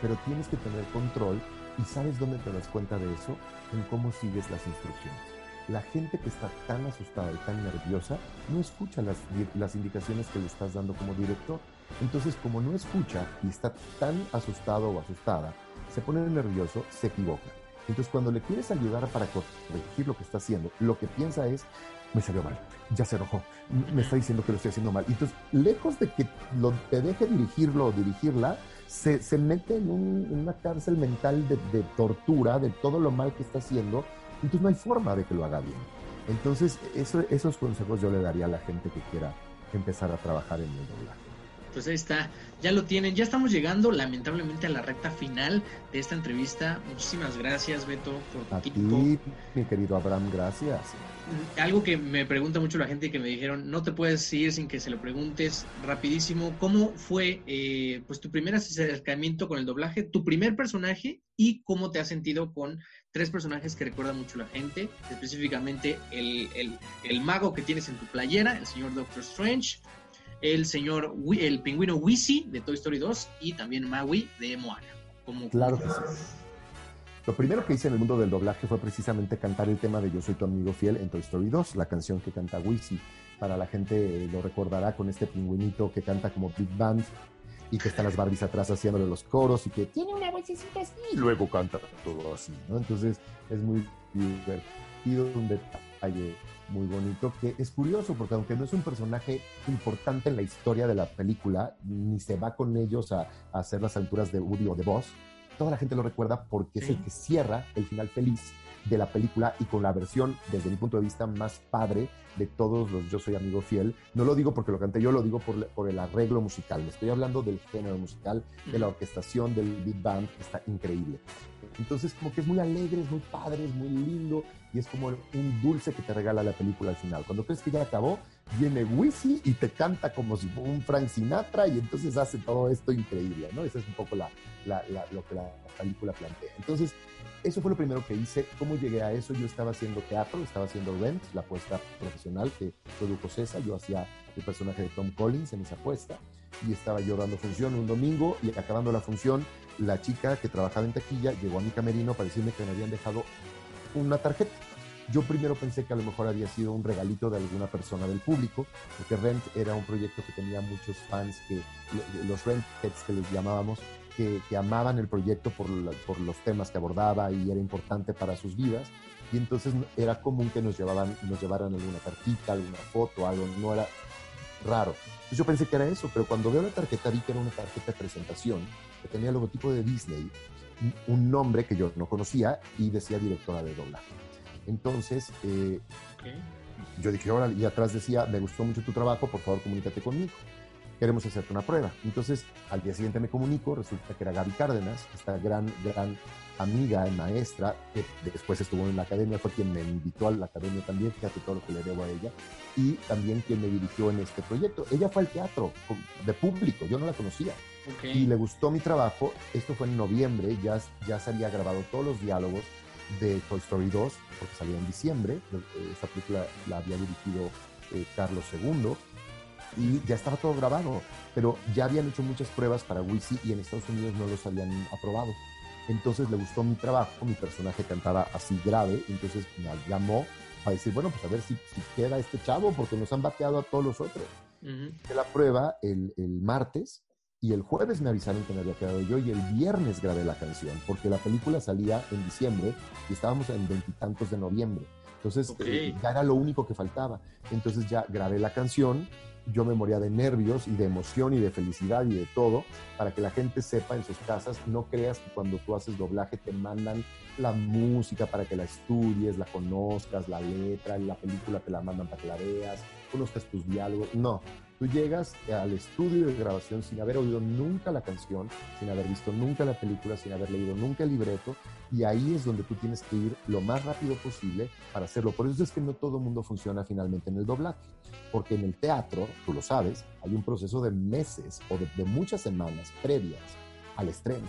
Pero tienes que tener control y sabes dónde te das cuenta de eso, en cómo sigues las instrucciones. La gente que está tan asustada y tan nerviosa no escucha las, las indicaciones que le estás dando como director. Entonces, como no escucha y está tan asustado o asustada, se pone nervioso, se equivoca. Entonces, cuando le quieres ayudar para corregir lo que está haciendo, lo que piensa es, me salió mal, ya se enojó, me está diciendo que lo estoy haciendo mal. Entonces, lejos de que lo, te deje dirigirlo o dirigirla, se, se mete en, una cárcel mental de, de, tortura de todo lo mal que está haciendo, entonces no hay forma de que lo haga bien. Entonces, eso, esos consejos yo le daría a la gente que quiera empezar a trabajar en el doblaje. Pues ahí está, ya lo tienen, ya estamos llegando lamentablemente a la recta final de esta entrevista. Muchísimas gracias Beto por tu a tiempo. Ti, mi querido Abraham, gracias. Mm, algo que me pregunta mucho la gente que me dijeron, no te puedes ir sin que se lo preguntes rapidísimo, ¿cómo fue eh, pues tu primer acercamiento con el doblaje, tu primer personaje y cómo te has sentido con tres personajes que recuerda mucho la gente, específicamente el, el, el mago que tienes en tu playera, el señor Doctor Strange, el señor, el pingüino Wisi de Toy Story 2 y también Maui de Moana. Como claro que sí. Lo primero que hice en el mundo del doblaje fue precisamente cantar el tema de Yo soy tu amigo fiel en Toy Story 2, la canción que canta Wisi. Para la gente lo recordará con este pingüinito que canta como Big Band y que están las Barbies atrás haciéndole los coros y que tiene una vocecita así y luego canta todo así, ¿no? Entonces es muy divertido, un detalle muy bonito, que es curioso porque aunque no es un personaje importante en la historia de la película, ni se va con ellos a, a hacer las alturas de Woody o de Boss, toda la gente lo recuerda porque es el que cierra el final feliz de la película y con la versión, desde mi punto de vista, más padre de todos los Yo Soy Amigo Fiel. No lo digo porque lo canté yo, lo digo por, por el arreglo musical. Me estoy hablando del género musical, de la orquestación, del big band, que está increíble. Entonces, como que es muy alegre, es muy padre, es muy lindo y es como un dulce que te regala la película al final. Cuando crees que ya acabó, viene Wisi y te canta como si fuera un Frank Sinatra y entonces hace todo esto increíble, ¿no? Esa es un poco la, lo que la película plantea. Entonces, eso fue lo primero que hice. ¿Cómo llegué a eso? Yo estaba haciendo teatro, estaba haciendo Rent, la apuesta profesional que produjo César. Yo hacía el personaje de Tom Collins en esa apuesta y estaba yo dando función un domingo y acabando la función, la chica que trabajaba en taquilla llegó a mi camerino para decirme que me habían dejado una tarjeta. Yo primero pensé que a lo mejor había sido un regalito de alguna persona del público, porque Rent era un proyecto que tenía muchos fans, que los Rent Heads que les llamábamos, que, que amaban el proyecto por, por, los temas que abordaba y era importante para sus vidas. Y entonces era común que nos, llevaban, nos llevaran alguna cartita, alguna foto, algo, no era raro. Entonces yo pensé que era eso, pero cuando veo la tarjeta vi que era una tarjeta de presentación que tenía el logotipo de Disney, un nombre que yo no conocía y decía directora de doblaje. Entonces, eh, okay. yo dije, ahora, y atrás decía, me gustó mucho tu trabajo, por favor comunícate conmigo queremos hacerte una prueba. Entonces, al día siguiente me comunico, resulta que era Gaby Cárdenas, esta gran, gran amiga y maestra, que después estuvo en la academia, fue quien me invitó a la academia también, fíjate todo lo que le debo a ella, y también quien me dirigió en este proyecto. Ella fue al teatro de público, yo no la conocía. Okay. Y le gustó mi trabajo, esto fue en noviembre, ya, ya se había grabado todos los diálogos de Toy Story 2, porque salió en diciembre, esta película la había dirigido eh, Carlos II, y ya estaba todo grabado, pero ya habían hecho muchas pruebas para Wisi y en Estados Unidos no los habían aprobado. Entonces le gustó mi trabajo, mi personaje cantaba así grave, entonces me llamó a decir, bueno, pues a ver si, si queda este chavo, porque nos han bateado a todos los otros. Uh -huh. la prueba el, el, martes y el jueves me avisaron que me había quedado yo y el viernes grabé la canción, porque la película salía en diciembre y estábamos en veintitantos de noviembre. Entonces okay. eh, ya era lo único que faltaba. Entonces ya grabé la canción, yo me moría de nervios y de emoción y de felicidad y de todo, para que la gente sepa en sus casas, no creas que cuando tú haces doblaje te mandan la música para que la estudies, la conozcas, la letra, la película te la mandan para que la veas, conozcas tus diálogos, no. Tú llegas al estudio de grabación sin haber oído nunca la canción, sin haber visto nunca la película, sin haber leído nunca el libreto, y ahí es donde tú tienes que ir lo más rápido posible para hacerlo. Por eso es que no todo el mundo funciona finalmente en el doblaje, porque en el teatro, tú lo sabes, hay un proceso de meses o de, muchas semanas previas al estreno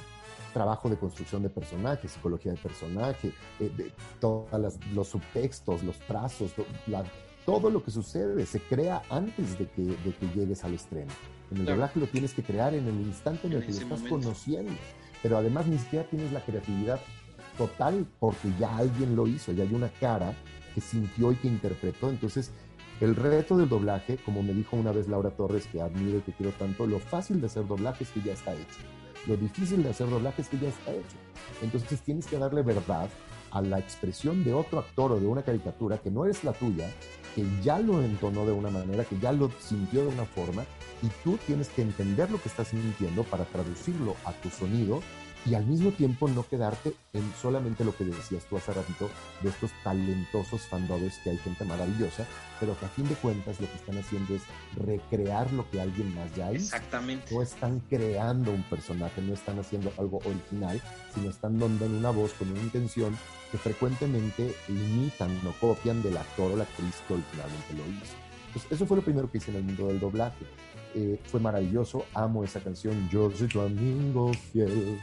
trabajo de construcción de personaje, psicología de personaje, eh, de todos los subtextos, los trazos, la, todo lo que sucede se crea antes de que, de que llegues al estreno. En el claro. doblaje lo tienes que crear en el instante en el que lo estás momento. conociendo. Pero además ni siquiera tienes la creatividad total porque ya alguien lo hizo, ya hay una cara que sintió y que interpretó. Entonces, el reto del doblaje, como me dijo una vez Laura Torres, que admiro y que quiero tanto, lo fácil de hacer doblaje es que ya está hecho. Lo difícil de hacer doblaje es que ya está hecho. Entonces tienes que darle verdad a la expresión de otro actor o de una caricatura que no es la tuya, que ya lo entonó de una manera, que ya lo sintió de una forma, y tú tienes que entender lo que estás sintiendo para traducirlo a tu sonido y al mismo tiempo no quedarte en solamente lo que decías tú hace ratito de estos talentosos fandobes que hay gente maravillosa, pero que a fin de cuentas lo que están haciendo es recrear lo que alguien más ya hizo. Exactamente. No están creando un personaje, no están haciendo algo original, sino están dando una voz con una intención que frecuentemente imitan o copian del actor o la actriz que originalmente lo hizo. Pues eso fue lo primero que hice en el mundo del doblaje. Eh, fue maravilloso, amo esa canción, Yo soy tu amigo fiel.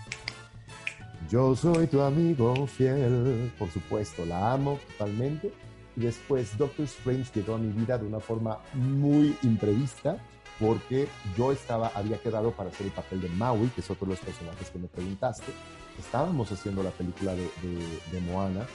Yo soy tu amigo fiel, por supuesto, la amo totalmente. Y después Doctor Strange llegó a mi vida de una forma muy imprevista, porque yo estaba, había quedado para hacer el papel de Maui, que es otro de los personajes que me preguntaste. Estábamos haciendo la película de, de Moana,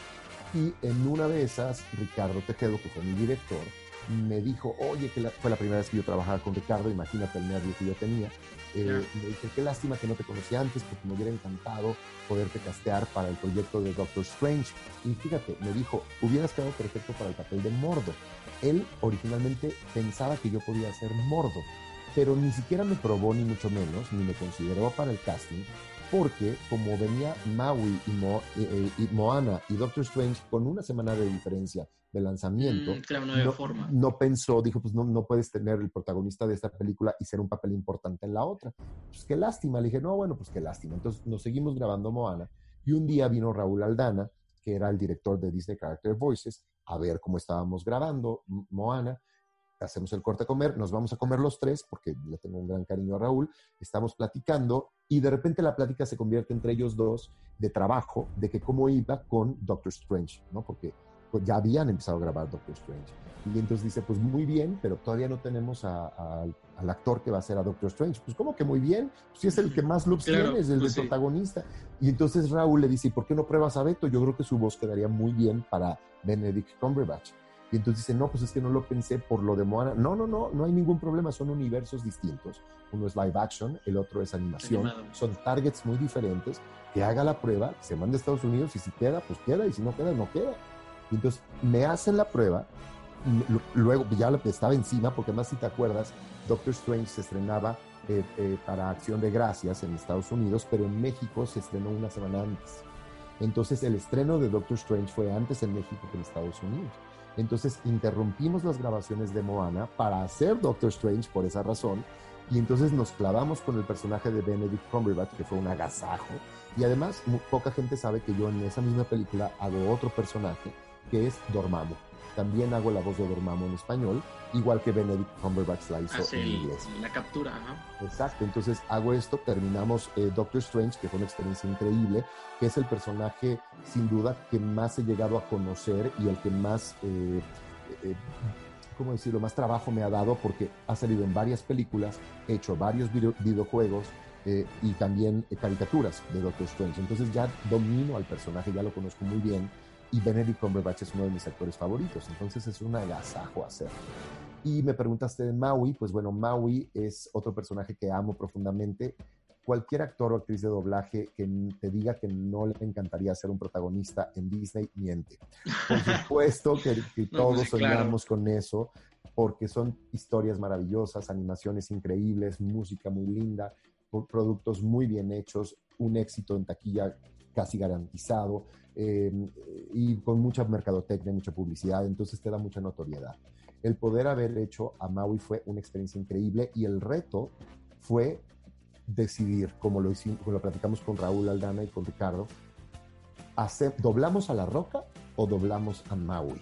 y en una de esas, Ricardo Tejedo, que fue mi director, me dijo, oye, que fue la primera vez que yo trabajaba con Ricardo, imagínate el nervio que yo tenía. Eh, me dije, qué lástima que no te conocí antes, porque me hubiera encantado poderte castear para el proyecto de Doctor Strange. Y fíjate, me dijo, hubieras quedado perfecto para el papel de Mordo. Él originalmente pensaba que yo podía ser Mordo, pero ni siquiera me probó, ni mucho menos, ni me consideró para el casting, porque como venía Maui y, Moana y Doctor Strange con una semana de diferencia de lanzamiento, mm, no, pensó, dijo, pues no, no puedes tener el protagonista de esta película y ser un papel importante en la otra. Pues qué lástima, le dije, no, bueno, pues qué lástima. Entonces nos seguimos grabando Moana y un día vino Raúl Aldana, que era el director de Disney Character Voices, a ver cómo estábamos grabando Moana hacemos el corte a comer, nos vamos a comer los tres, porque le tengo un gran cariño a Raúl, estamos platicando y de repente la plática se convierte entre ellos dos de trabajo, de que cómo iba con Doctor Strange, ¿no? Porque pues, ya habían empezado a grabar Doctor Strange. Y entonces dice, pues muy bien, pero todavía no tenemos al actor que va a ser a Doctor Strange. Pues como que muy bien, pues si es el que más looks tiene, es el pues protagonista. Y entonces Raúl le dice, ¿y por qué no pruebas a Beto? Yo creo que su voz quedaría muy bien para Benedict Cumberbatch. Y entonces dice, no, pues es que no lo pensé por lo de Moana. No, no, no, no hay ningún problema, son universos distintos. Uno es live action, el otro es animación. Son targets muy diferentes. Que haga la prueba, se manda a Estados Unidos y si queda, pues queda, y si no queda, no queda. Entonces me hacen la prueba, luego ya estaba encima, porque más si te acuerdas, Doctor Strange se estrenaba eh, eh, para Acción de Gracias en Estados Unidos, pero en México se estrenó una semana antes. Entonces el estreno de Doctor Strange fue antes en México que en Estados Unidos. Entonces interrumpimos las grabaciones de Moana para hacer Doctor Strange por esa razón. Y entonces nos clavamos con el personaje de Benedict Cumberbatch, que fue un agasajo. Y además, poca gente sabe que yo en esa misma película hago otro personaje, que es Dormammu también hago la voz de Dormammu en español, igual que Benedict Cumberbatch la hizo en inglés. La captura, Exacto, entonces hago esto, terminamos eh, Doctor Strange, que fue una experiencia increíble, que es el personaje sin duda que más he llegado a conocer y el que más, eh, eh, ¿cómo decirlo?, más trabajo me ha dado porque ha salido en varias películas, he hecho varios videojuegos, y también caricaturas de Doctor Strange. Entonces ya domino al personaje, ya lo conozco muy bien y Benedict Cumberbatch es uno de mis actores favoritos, entonces es un agasajo hacerlo. Y me preguntaste de Maui, pues bueno, Maui es otro personaje que amo profundamente. Cualquier actor o actriz de doblaje que te diga que no le encantaría ser un protagonista en Disney, miente. Por supuesto que, pues todos soñamos con eso, porque son historias maravillosas, animaciones increíbles, música muy linda, productos muy bien hechos, un éxito en taquilla casi garantizado em, y con mucha mercadotecnia, mucha publicidad, entonces te da mucha notoriedad. El poder haber hecho a Maui fue una experiencia increíble y el reto fue decidir, como lo, hicimos, como lo platicamos con Raúl Aldana y con Ricardo, hacer, ¿doblamos a La Roca o doblamos a Maui?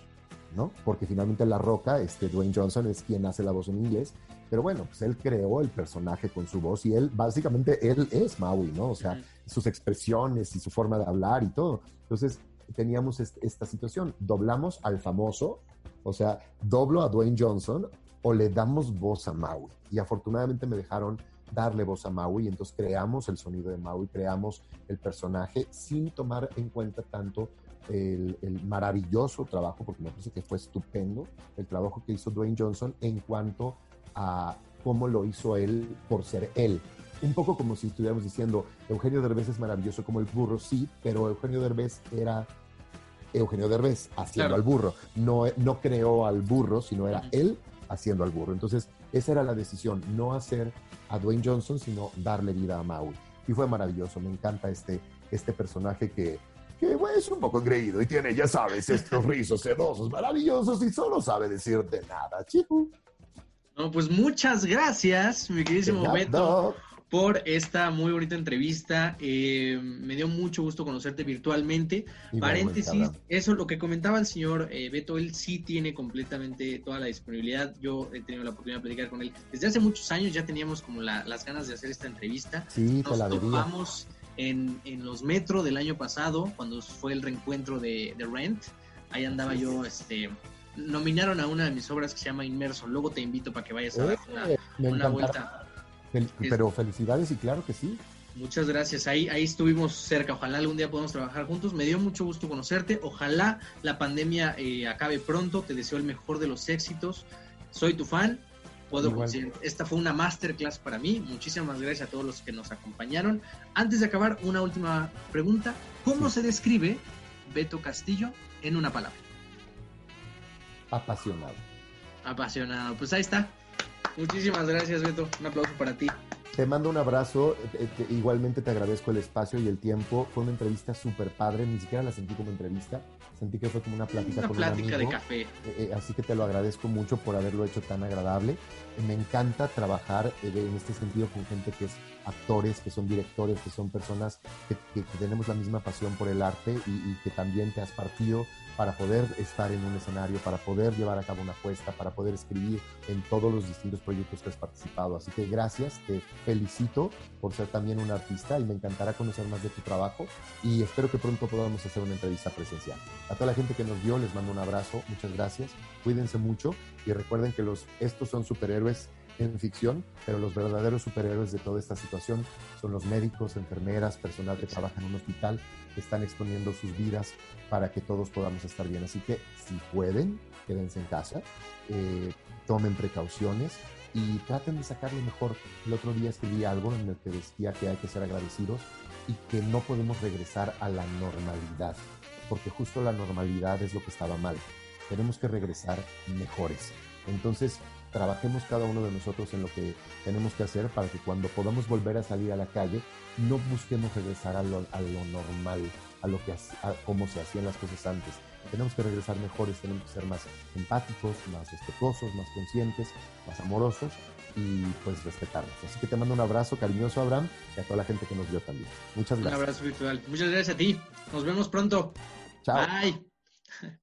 ¿no? Porque finalmente La Roca, este Dwayne Johnson es quien hace la voz en inglés, pero bueno, pues él creó el personaje con su voz y él, básicamente, él es Maui, ¿no? O sea, sus expresiones y su forma de hablar y todo. Entonces, teníamos esta situación, doblamos al famoso, o sea, doblo a Dwayne Johnson o le damos voz a Maui. Y afortunadamente me dejaron darle voz a Maui y entonces creamos el sonido de Maui, creamos el personaje sin tomar en cuenta tanto el, maravilloso trabajo, porque me parece que fue estupendo el trabajo que hizo Dwayne Johnson en cuanto a cómo lo hizo él por ser él. Un poco como si estuviéramos diciendo, Eugenio Derbez es maravilloso como el burro, sí, pero Eugenio Derbez era Eugenio Derbez haciendo al burro. No, no creó al burro, sino era él haciendo al burro. Entonces, esa era la decisión, no hacer a Dwayne Johnson, sino darle vida a Maui. Y fue maravilloso, me encanta este, este personaje que, que es un poco engreído y tiene, ya sabes, estos rizos sedosos maravillosos y solo sabe decirte nada, chico. No, pues muchas gracias, mi queridísimo Beto por esta muy bonita entrevista. Eh, me dio mucho gusto conocerte virtualmente. Paréntesis, eso lo que comentaba el señor eh, Beto, él sí tiene completamente toda la disponibilidad. Yo he tenido la oportunidad de platicar con él. Desde hace muchos años ya teníamos como las ganas de hacer esta entrevista. Sí, Nos topamos en, en, los metro del año pasado, cuando fue el reencuentro de, Rent. Ahí andaba yo, este, nominaron a una de mis obras que se llama Inmerso. Luego te invito para que vayas a dar eh, una vuelta pero felicidades y claro que sí. Muchas gracias. Ahí, ahí estuvimos cerca. Ojalá algún día podamos trabajar juntos. Me dio mucho gusto conocerte. Ojalá la pandemia eh, acabe pronto. Te deseo el mejor de los éxitos. Soy tu fan. Puedo esta fue una masterclass para mí. Muchísimas gracias a todos los que nos acompañaron. Antes de acabar, una última pregunta. ¿Cómo se describe Beto Castillo en una palabra? Apasionado. Apasionado. Pues ahí está. Muchísimas gracias, Beto. Un aplauso para ti. Te mando un abrazo. Eh, eh, igualmente te agradezco el espacio y el tiempo. Fue una entrevista súper padre. Ni siquiera la sentí como entrevista. Sentí que fue como una plática con plática un amigo. de café. Eh, así que te lo agradezco mucho por haberlo hecho tan agradable. me encanta trabajar en este sentido con gente que es actores, que son directores, que son personas que, tenemos la misma pasión por el arte y, y que también te has partido para poder estar en un escenario, para poder llevar a cabo una apuesta, para poder escribir en todos los distintos proyectos que has participado. Así que gracias, te felicito por ser también un artista y me encantará conocer más de tu trabajo y espero que pronto podamos hacer una entrevista presencial. A toda la gente que nos vio les mando un abrazo, muchas gracias, cuídense mucho y recuerden que los, estos son superhéroes en ficción, pero los verdaderos superhéroes de toda esta situación son los médicos, enfermeras, personal que trabaja en un hospital, están exponiendo sus vidas para que todos podamos estar bien. Así que si pueden, quédense en casa, eh, tomen precauciones y traten de sacar lo mejor. El otro día escribí algo en el que decía que hay que ser agradecidos y que no podemos regresar a la normalidad, porque justo la normalidad es lo que estaba mal. Tenemos que regresar mejores. Entonces, trabajemos cada uno de nosotros en lo que tenemos que hacer para que cuando podamos volver a salir a la calle, no busquemos regresar a lo, normal, a lo que a cómo se hacían las cosas antes. Tenemos que regresar mejores, tenemos que ser más empáticos, más respetuosos, más conscientes, más amorosos y pues respetarnos. Así que te mando un abrazo cariñoso, Abraham, y a toda la gente que nos vio también. Muchas gracias. Un abrazo virtual. Muchas gracias a ti. Nos vemos pronto. Chao. Bye.